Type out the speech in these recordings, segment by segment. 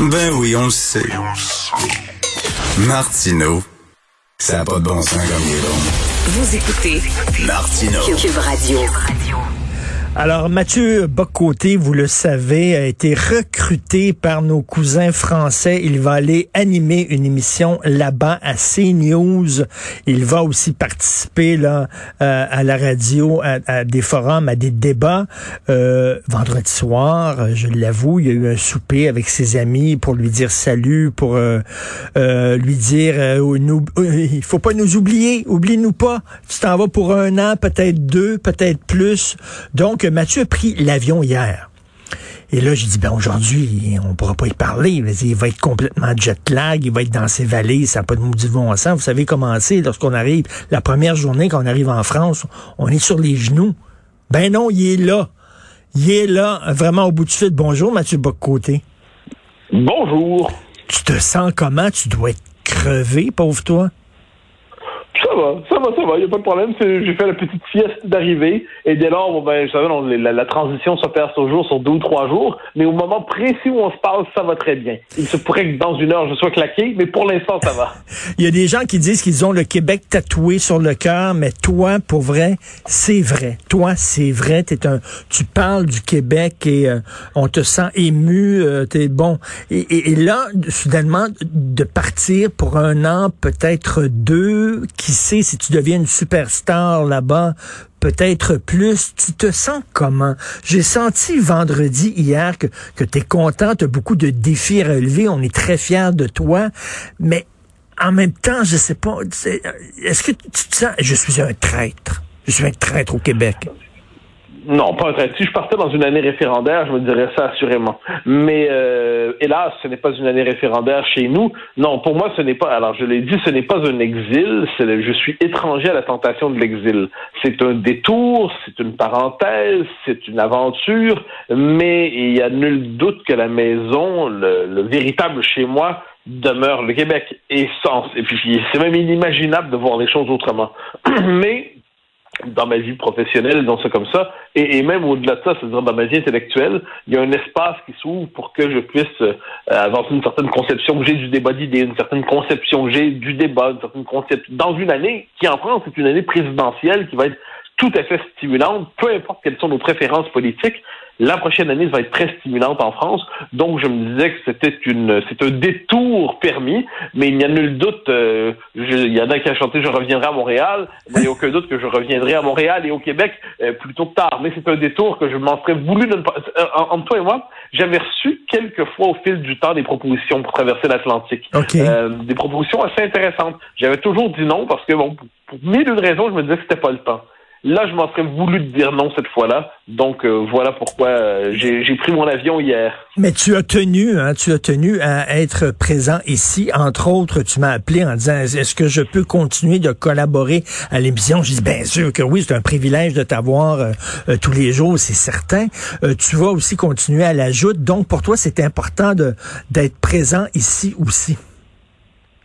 Ben oui, on le sait. Martineau, ça n'a pas de bon sens comme il est bon. Vous écoutez Martineau. Cube Radio. Alors, Mathieu Bocoté, vous le savez, a été recruté par nos cousins français. Il va aller animer une émission là-bas à CNews. Il va aussi participer là euh, à la radio, à, des forums, à des débats. Euh, vendredi soir, je l'avoue, il y a eu un souper avec ses amis pour lui dire salut, pour euh, lui dire nous, il faut pas nous oublier, oublie-nous pas. Tu t'en vas pour un an, peut-être deux, peut-être plus. Donc Mathieu a pris l'avion hier. Et là, j'ai dit, ben aujourd'hui, on pourra pas y parler. Il va être complètement jet lag, il va être dans ses vallées, ça n'a pas de maudit bon sens. Vous savez comment c'est lorsqu'on arrive, la première journée qu'on arrive en France, on est sur les genoux. Ben non, il est là. Il est là, vraiment au bout du fil. Bonjour, Mathieu Boccoté. Bonjour. Tu te sens comment? Tu dois être crevé, pauvre toi? Ça va, ça va, ça va, il n'y a pas de problème. J'ai fait la petite fieste d'arrivée et dès lors, bon, ben, je savais, la, transition s'opère sur jour, sur deux ou trois jours, mais au moment précis où on se parle, ça va très bien. Il se pourrait que dans une heure, je sois claqué, mais pour l'instant, ça va. il y a des gens qui disent qu'ils ont le Québec tatoué sur le cœur, mais toi, pour vrai, c'est vrai. Toi, c'est vrai. Es un, tu parles du Québec et euh, on te sent ému. Euh, t'es bon. Et, et là, soudainement, de partir pour un an, peut-être deux, qui sait si tu deviens une superstar là-bas, peut-être plus. Tu te sens comment? J'ai senti vendredi, hier, que, que tu es content, tu as beaucoup de défis à relever, on est très fiers de toi, mais en même temps, je sais pas, est-ce que tu te sens, je suis un traître, je suis un traître au Québec. Non, pas un Si je partais dans une année référendaire, je me dirais ça assurément. Mais euh, hélas, ce n'est pas une année référendaire chez nous. Non, pour moi, ce n'est pas. Alors, je l'ai dit, ce n'est pas un exil. je suis étranger à la tentation de l'exil. C'est un détour, c'est une parenthèse, c'est une aventure, mais il y a nul doute que la maison, le, le véritable chez moi, demeure le Québec. Et et puis c'est même inimaginable de voir les choses autrement. mais dans ma vie professionnelle, dans ça comme ça, et, même au-delà de ça, c'est-à-dire dans ma vie intellectuelle, il y a un espace qui s'ouvre pour que je puisse euh, avoir une certaine conception que j'ai du débat d'idées, une certaine conception que j'ai du débat, une certaine conception dans une année qui en France est une année présidentielle qui va être tout à fait stimulante, peu importe quelles sont nos préférences politiques. La prochaine année va être très stimulante en France, donc je me disais que c'était une, c'est un détour permis, mais il n'y a nul doute. Euh, il y en a qui a chanté "Je reviendrai à Montréal", mais il n'y a aucun doute que je reviendrai à Montréal et au Québec euh, plutôt tard. Mais c'est un détour que je m'en serais voulu ne pas. Euh, entre toi et moi, j'avais reçu quelques fois au fil du temps des propositions pour traverser l'Atlantique, des propositions assez intéressantes. J'avais toujours dit non parce que bon, pour mille une raisons, je me disais que c'était pas le temps. Là, je m'en serais voulu dire non cette fois-là. Donc euh, voilà pourquoi euh, j'ai pris mon avion hier. Mais tu as tenu, hein, tu as tenu à être présent ici. Entre autres, tu m'as appelé en disant est-ce que je peux continuer de collaborer à l'émission J'ai dit bien sûr que oui, c'est un privilège de t'avoir euh, tous les jours, c'est certain. tu vas aussi continuer à l'ajouter. Donc pour toi, c'est important d'être présent ici aussi.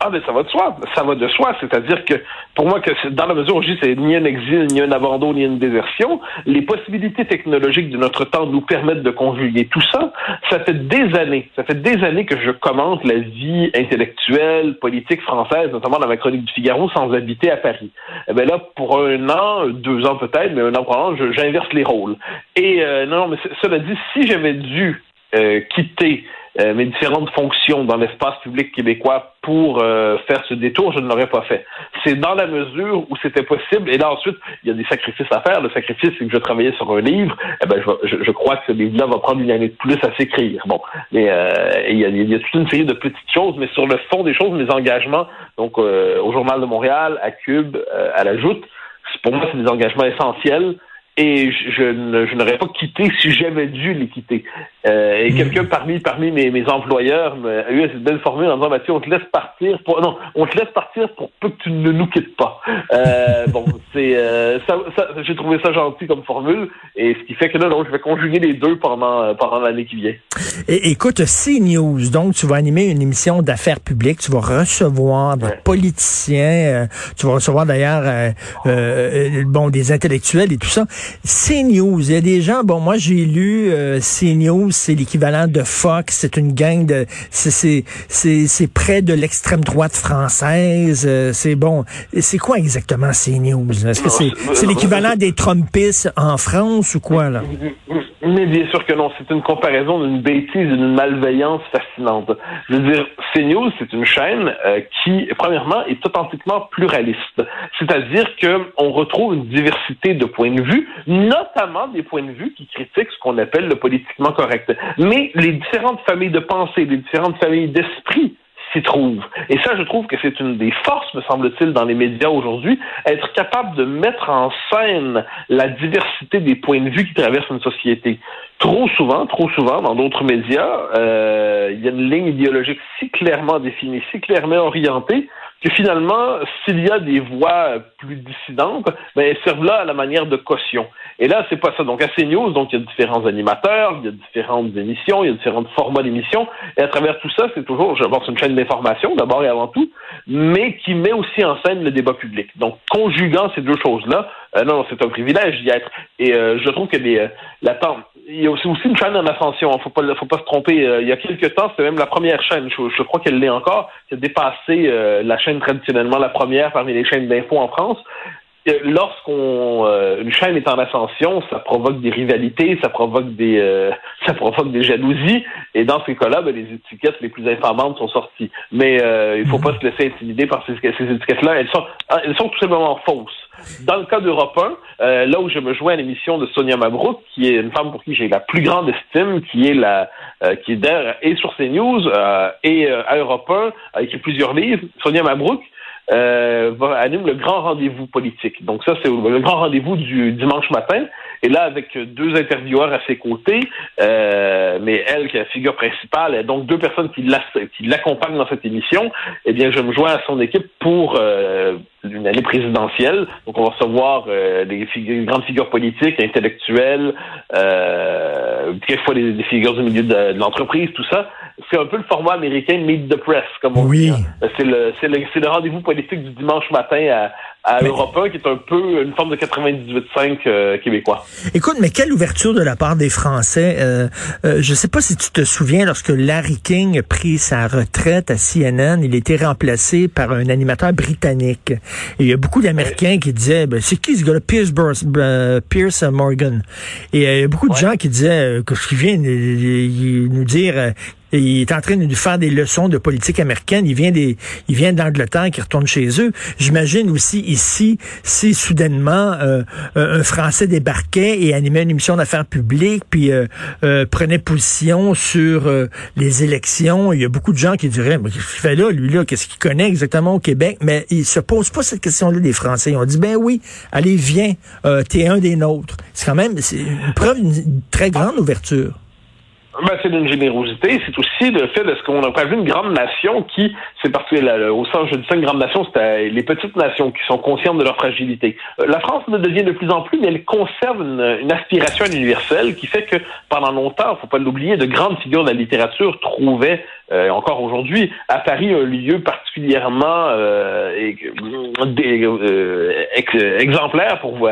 Ah, mais ça va de soi. Ça va de soi. C'est-à-dire que, pour moi, que dans la mesure où je dis c'est ni un exil, ni un abandon, ni une désertion, les possibilités technologiques de notre temps nous permettent de conjuguer tout ça. Ça fait des années, ça fait des années que je commente la vie intellectuelle, politique française, notamment dans ma chronique du Figaro, sans habiter à Paris. Eh bien là, pour un an, deux ans peut-être, mais un an an, j'inverse les rôles. Et euh, non, mais cela dit, si j'avais dû euh, quitter euh, mes différentes fonctions dans l'espace public québécois pour euh, faire ce détour, je ne l'aurais pas fait. C'est dans la mesure où c'était possible. Et là, ensuite, il y a des sacrifices à faire. Le sacrifice, c'est que je travaillais sur un livre. Eh ben, je, je, crois que ce livre-là va prendre une année de plus à s'écrire. Bon, mais euh, il, y a, il, y a, toute une série de petites choses, mais sur le fond des choses, mes engagements, donc au Journal de Montréal, à Cube, à la Joute, pour moi, c'est des engagements essentiels et je, je n'aurais pas quitté si j'avais dû les quitter. Euh, et hmm. quelqu'un parmi parmi mes, mes employeurs a eu cette belle formule en disant Mathieu, on te laisse partir pour non, on te laisse partir pour peu que tu ne nous quittes pas. Euh, bon, c'est euh, ça, ça j'ai trouvé ça gentil comme formule et ce qui fait que là, donc, je vais conjuguer les deux pendant pendant l'année qui vient. Et, écoute, CNews, donc tu vas animer une émission d'affaires publiques, tu vas recevoir des politiciens, tu vas recevoir d'ailleurs bon des intellectuels et tout ça. CNews, il y a des gens, bon, moi j'ai lu euh, CNews, c'est l'équivalent de Fox, c'est une gang de, c'est près de l'extrême droite française, euh, c'est bon. C'est quoi exactement CNews? Est-ce que c'est l'équivalent des Trumpistes en France ou quoi, là? Mais bien sûr que non, c'est une comparaison d'une bêtise, d'une malveillance fascinante. Je veux dire, CNews, c'est une chaîne euh, qui, premièrement, est authentiquement pluraliste. C'est-à-dire qu'on retrouve une diversité de points de vue, notamment des points de vue qui critiquent ce qu'on appelle le politiquement correct. Mais les différentes familles de pensée, les différentes familles d'esprit s'y trouvent. Et ça, je trouve que c'est une des forces, me semble-t-il, dans les médias aujourd'hui, être capable de mettre en scène la diversité des points de vue qui traversent une société. Trop souvent, trop souvent, dans d'autres médias, euh, il y a une ligne idéologique si clairement définie, si clairement orientée, que finalement, s'il y a des voix plus dissidentes, ben, elles servent là à la manière de caution. Et là, c'est pas ça. Donc, à CNews, donc, il y a différents animateurs, il y a différentes émissions, il y a différents formats d'émissions. Et à travers tout ça, c'est toujours, je pense, une chaîne d'information, d'abord et avant tout, mais qui met aussi en scène le débat public. Donc, conjuguant ces deux choses-là, euh, non, c'est un privilège d'y être. Et euh, je trouve que les, euh, la il y a aussi, une chaîne en ascension. Faut pas, faut pas se tromper. il y a quelques temps, c'était même la première chaîne. Je, je crois qu'elle l'est encore, qui a dépassé la chaîne traditionnellement la première parmi les chaînes d'info en France lorsqu'on euh, une chaîne est en ascension, ça provoque des rivalités, ça provoque des euh, ça provoque des jalousies, et dans ces cas-là, ben, les étiquettes les plus infamantes sont sorties. Mais euh, il faut pas se laisser intimider par ces, ces étiquettes-là. Elles sont elles sont tout simplement fausses. Dans le cas d'Europe 1, euh, là où je me joins à l'émission de Sonia Mabrouk, qui est une femme pour qui j'ai la plus grande estime, qui est la qui est et sur CNews et à Europe 1, a écrit plusieurs livres. Sonia Mabrouk, euh, va, anime le grand rendez-vous politique. Donc ça, c'est le grand rendez-vous du dimanche matin. Et là, avec deux intervieweurs à ses côtés, euh, mais elle qui est la figure principale, et donc deux personnes qui l'accompagnent dans cette émission, eh bien, je me joins à son équipe pour euh, une année présidentielle. Donc, on va recevoir euh, des, grandes figures politiques, intellectuelles, euh, quelquefois des, figures du milieu de l'entreprise, tout ça. C'est un peu le format américain Meet the Press, comme on oui. dit. Hein. C'est le, le, le rendez-vous politique du dimanche matin à, à Europe 1, qui est un peu une forme de 98.5 euh, québécois. Écoute, mais quelle ouverture de la part des Français. Euh, euh, je sais pas si tu te souviens, lorsque Larry King a pris sa retraite à CNN, il a été remplacé par un animateur britannique. Et il y a beaucoup d'Américains qui disaient, ben, c'est qui ce gars-là? Pierce, euh, Pierce Morgan. Et il y a beaucoup de gens qui disaient, que ce qu'il vient nous dire il est en train de nous faire des leçons de politique américaine. Il vient des, il vient d'Angleterre, qui retourne chez eux. J'imagine aussi ici, si soudainement euh, un Français débarquait et animait une émission d'affaires publiques, puis euh, euh, prenait position sur les élections, il y a beaucoup de gens qui diraient, mais qu'est-ce qu'il fait là, lui là, qu'est-ce qu'il connaît exactement au Québec? Mais il se pose pas cette question-là des Français. Ils ont dit, ben oui, allez, viens, t'es un des nôtres. C'est quand même, une preuve d'une très grande ouverture. Ben, c'est d'une générosité. C'est aussi le fait de ce qu'on a vu une grande nation qui, c'est que au sens, je dis ça, une grande nation, c'est les petites nations qui sont conscientes de leur fragilité. Euh, la France ne devient de plus en plus, mais elle conserve une, aspiration universelle qui fait que pendant longtemps, faut pas l'oublier, de grandes figures de la littérature trouvaient euh, encore aujourd'hui, à Paris, un lieu particulièrement euh, euh exemplaire pour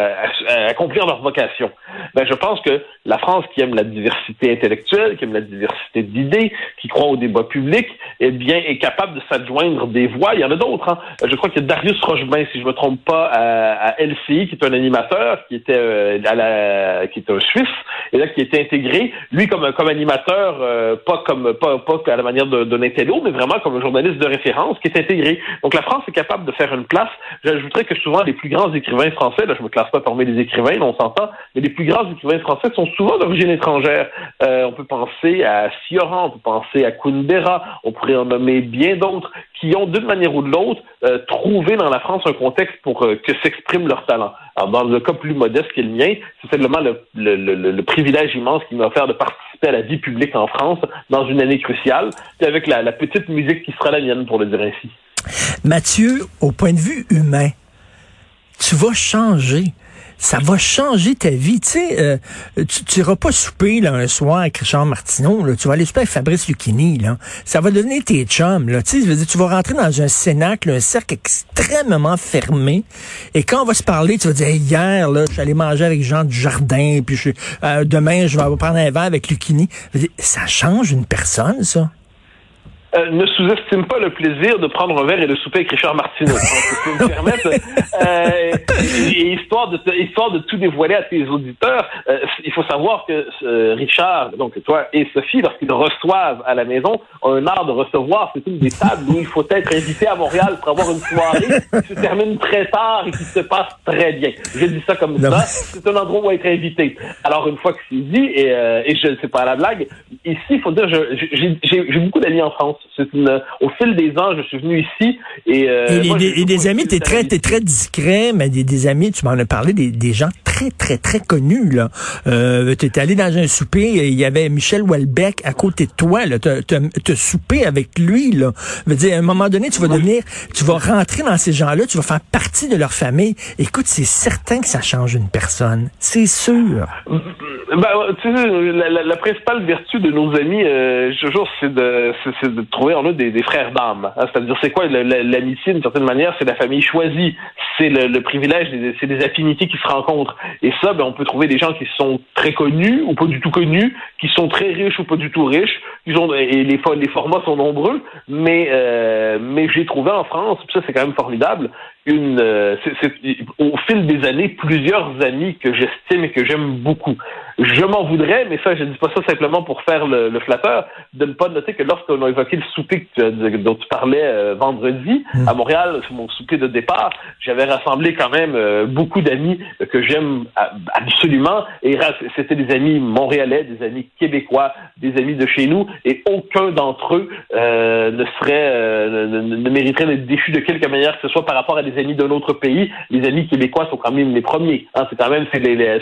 accomplir leur vocation. Ben, je pense que la France, qui aime la diversité intellectuelle, qui aime la diversité d'idées, qui croit au débat public, eh bien, est capable de s'adjoindre des voix. Il y en a d'autres. Hein. Je crois qu'il y a Darius Rochebain, si je me trompe pas, à, LCI, qui est un animateur, qui était euh, à la, qui est un Suisse, et là qui était intégré, lui comme comme animateur, pas comme pas, pas à la manière de, de l'intello, mais vraiment comme un journaliste de référence qui est intégré. Donc la France est capable de faire une place. J'ajouterais que souvent les plus grands écrivains français, là je me classe pas parmi les écrivains, on s'entend, mais les plus grands écrivains français sont souvent d'origine étrangère. Euh, on peut penser à Sioran, on peut penser à Kundera, on pourrait en nommer bien d'autres qui ont d'une manière ou de l'autre euh, trouvé dans la France un contexte pour euh, que s'exprime leur talent. Alors, dans le cas plus modeste qui est le mien, c'est simplement le, le, privilège immense qui m'a offert de participer à la vie publique en France dans une année cruciale, puis avec la, la petite musique qui sera la mienne, pour le dire ainsi. Mathieu, au point de vue humain, tu vas changer ça va changer ta vie. Tu sais, euh, tu n'iras pas souper là, un soir avec Richard Martineau. Là. Tu vas aller souper avec Fabrice Lucchini. Là. Ça va devenir tes chums. Là. Tu, sais, tu vas rentrer dans un cénacle, un cercle extrêmement fermé. Et quand on va se parler, tu vas dire hier, là, je suis allé manger avec Jean du Jardin, puis je, euh, demain, je vais prendre un verre avec Lucchini. Ça change une personne, ça. Euh, ne sous-estime pas le plaisir de prendre un verre et de souper avec Richard Martineau. si me permettre, euh, histoire de histoire de tout dévoiler à tes auditeurs, euh, il faut savoir que euh, Richard, donc toi et Sophie, lorsqu'ils reçoivent à la maison, ont un art de recevoir. C'est une des tables où il faut être invité à Montréal pour avoir une soirée qui se termine très tard et qui se passe très bien. Je dis ça comme ça. C'est un endroit où être invité. Alors une fois que c'est dit, et, et je ne sais pas la blague, ici, il faut dire, j'ai beaucoup d'amis en France. Une, au fil des ans, je suis venu ici et, euh, et, des amis, t'es très, t'es très discret, mais des, des amis, tu m'en as parlé, des, des gens très, très, très connus là. Euh, t'es allé dans un souper, il y avait Michel Houellebecq à côté de toi, là. T'as soupé avec lui, là. Veux dire, à un moment donné, tu vas devenir, tu vas rentrer dans ces gens-là, tu vas faire partie de leur famille. Écoute, c'est certain que ça change une personne, c'est sûr. Ben, tu sais, la, la, principale vertu de nos amis, euh, toujours, c'est de, c'est de trouver en eux des, des frères d'âme. Hein. C'est-à-dire, c'est quoi l'amitié, d'une certaine manière, c'est la famille choisie, c'est le, le, privilège, c'est des affinités qui se rencontrent. Et ça, ben, on peut trouver des gens qui sont très connus ou pas du tout connus, qui sont très riches ou pas du tout riches, qui ont, et les, les formats sont nombreux, mais, euh, mais j'ai trouvé en France, ça c'est quand même formidable, une, euh, c'est, au fil des années, plusieurs amis que j'estime et que j'aime beaucoup. Je m'en voudrais, mais ça, je dis pas ça simplement pour faire le, le flatteur, de ne pas noter que lorsqu'on a évoqué le souper dont tu parlais euh, vendredi hmm. à Montréal, mon souper de départ, j'avais rassemblé quand même euh, beaucoup d'amis que j'aime absolument, et c'était des amis montréalais, des amis québécois, des amis de chez nous, et aucun d'entre eux ne serait, ne, ne mériterait d'être déchu de quelque manière que ce soit par rapport à des amis d'un autre pays, les amis québécois sont quand même les premiers. Hein, c'est quand même, c'est les, les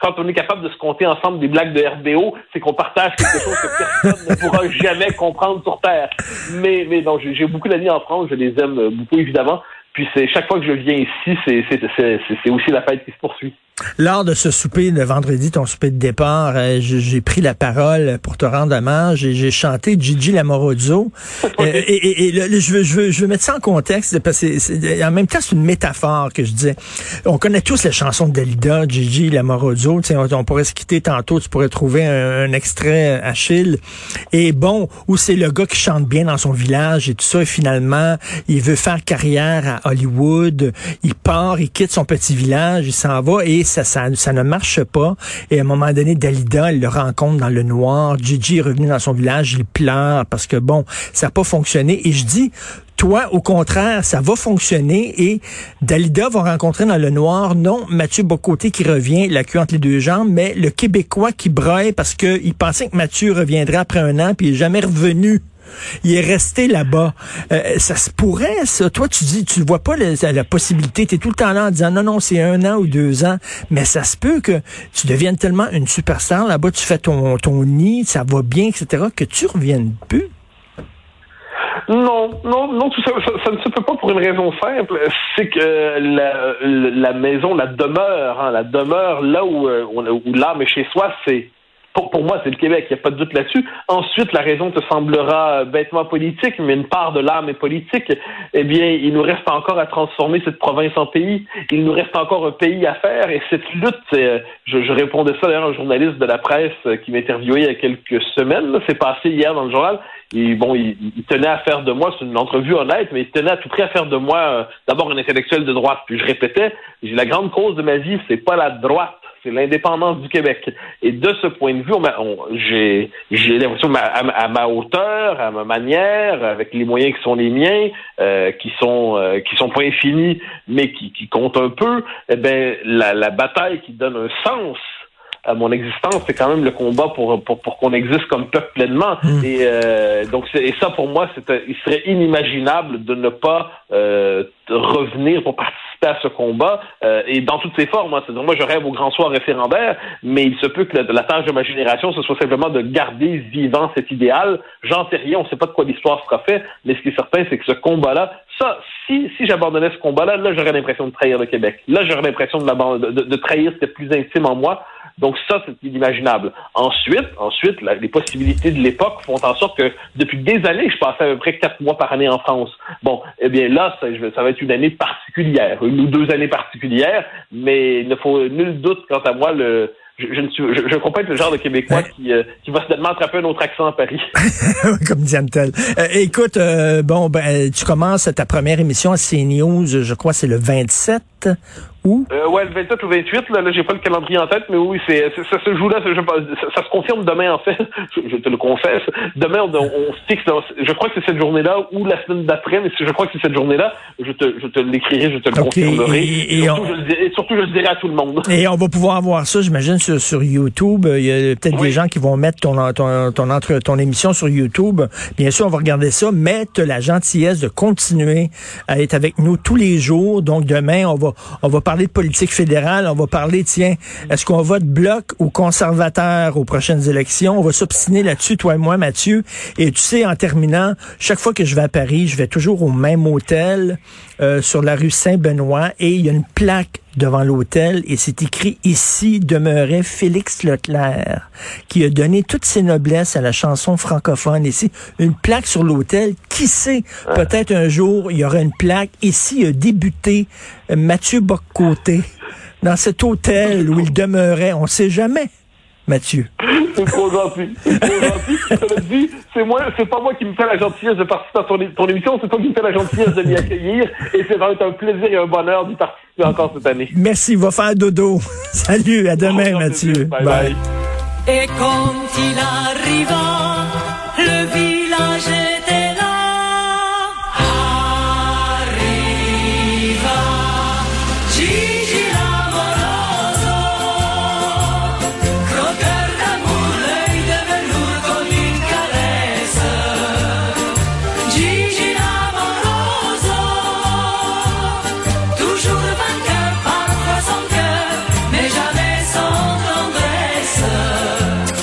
quand on est capable de se compter ensemble des blagues de RBO, c'est qu'on partage quelque chose que personne ne pourra jamais comprendre sur Terre. Mais, mais non, j'ai beaucoup d'amis en France, je les aime beaucoup évidemment. Puis c'est chaque fois que je viens ici, c'est aussi la fête qui se poursuit. Lors de ce souper de vendredi, ton souper de départ, euh, j'ai pris la parole pour te rendre hommage et j'ai chanté Gigi Lamorozzo. Euh, et, je, veux, je, veux, je veux mettre ça en contexte parce que en même temps, c'est une métaphore que je disais. On connaît tous les chansons de Dalida, Gigi Lamorozzo. On, on pourrait se quitter tantôt, tu pourrais trouver un, extrait Achille. Et bon, où c'est le gars qui chante bien dans son village et tout ça, et finalement, il veut faire carrière à Hollywood. Il part, il quitte son petit village, il s'en va et ça, ne marche pas. Et à un moment donné, Dalida, elle le rencontre dans le noir. Gigi est revenu dans son village, il pleure parce que bon, ça n'a pas fonctionné. Et je dis, toi, au contraire, ça va fonctionner et Dalida va rencontrer dans le noir, non Mathieu Bocoté qui revient, la queue entre les deux jambes, mais le Québécois qui braille parce qu'il pensait que Mathieu reviendrait après un an puis il est jamais revenu. Il est resté là-bas. Euh, ça se pourrait, ça. Toi, tu dis, tu ne vois pas la, possibilité. Tu es tout le temps là en disant non, non, c'est un an ou deux ans. Mais ça se peut que tu deviennes tellement une superstar là-bas, tu fais ton, ton nid, ça va bien, etc., que tu reviennes plus. Non, non, non, ça, ça, ne se peut pas pour une raison simple. C'est que la, la, maison, la demeure, hein, la demeure là où, euh, où l'âme est chez soi, c'est pour, moi, c'est le Québec, il n'y a pas de doute là-dessus. Ensuite, la raison te semblera bêtement politique, mais une part de l'âme est politique. Eh bien, il nous reste encore à transformer cette province en pays. Il nous reste encore un pays à faire. Et cette lutte, je, je répondais ça d'ailleurs à un journaliste de la presse qui m'interviewait il y a quelques semaines. C'est passé hier dans le journal. Et bon, il, tenait à faire de moi, c'est une entrevue honnête, mais il tenait à tout prix à faire de moi euh, d'abord un intellectuel de droite. Puis je répétais, la grande cause de ma vie, c'est pas la droite c'est l'indépendance du Québec. Et de ce point de vue, j'ai l'impression, à, ma hauteur, à ma manière, avec les moyens qui sont les miens, euh, qui sont euh, qui sont pas infinis, mais qui, qui comptent un peu, eh ben la, la bataille qui donne un sens à mon existence, c'est quand même le combat pour, pour, pour qu'on existe comme peuple pleinement. Hmm. Et euh, donc, et ça, pour moi, c'est il serait inimaginable de ne pas euh, revenir pour participer à ce combat euh, et dans toutes ses formes. Hein. moi, je rêve au grand soir référendaire, mais il se peut que la, tâche de ma génération, ce soit simplement de garder vivant cet idéal. J'en sais rien, on ne sait pas de quoi l'histoire sera faite, mais ce qui est certain, c'est que ce combat-là, ça, si, si j'abandonnais ce combat-là, là, j'aurais l'impression de trahir le Québec. Là, j'aurais l'impression de, de, de, trahir ce qui est plus intime en moi. Donc ça, c'est inimaginable. Ensuite, ensuite, les possibilités de l'époque font en sorte que depuis des années, je passais à peu près quatre mois par année en France. Bon, eh bien là, ça, ça va être une année particulière, une ou deux années particulières, mais il ne faut nul doute quant à moi le je, je, ne suis, je, je comprends être le genre de Québécois qui, euh, qui va soudainement attraper un autre accent à Paris. Comme Diane Tell. Euh, écoute, euh, bon, ben, tu commences ta première émission à CNews, je crois c'est le 27 où? Euh, ouais, le 27 ou 28, là, là j'ai pas le calendrier en tête, mais oui, c'est, ça se joue là, ça, ça, se confirme demain, en fait, je, te le confesse. Demain, on, on fixe, je crois que c'est cette journée-là ou la semaine d'après, mais je crois que c'est cette journée-là, je te, je te l'écrirai, je te le confirmerai. Et, surtout, je le dirai, surtout, je le dirai à tout le monde. Et on va pouvoir voir ça, j'imagine, sur, sur YouTube. Il y a peut-être des gens qui vont mettre ton, ton, ton, entre, ton émission sur YouTube. Bien sûr, on va regarder ça, mais tu la gentillesse de continuer à être avec nous tous les jours. Donc, demain, on va, on va parler de politique fédérale. On va parler, tiens, est-ce qu'on vote bloc ou conservateur aux prochaines élections? On va s'obstiner là-dessus, toi et moi, Mathieu. Et tu sais, en terminant, chaque fois que je vais à Paris, je vais toujours au même hôtel euh, sur la rue Saint-Benoît et il y a une plaque devant l'hôtel et c'est écrit ici demeurait Félix Leclerc qui a donné toutes ses noblesses à la chanson francophone. Ici une plaque sur l'hôtel. Qui sait peut-être un jour il y aura une plaque. Ici a débuté Mathieu Boccoté dans cet hôtel où il demeurait on sait jamais Mathieu. C'est trop gentil. C'est trop gentil. C'est pas moi qui me fais la gentillesse de participer à ton, émission, c'est toi qui me fais la gentillesse de m'y accueillir. Et c'est vraiment un plaisir et un bonheur d'y participer encore cette année. Merci. Va faire dodo. Salut. À demain, Mathieu. Bye, bye. Et quand il arriva, le village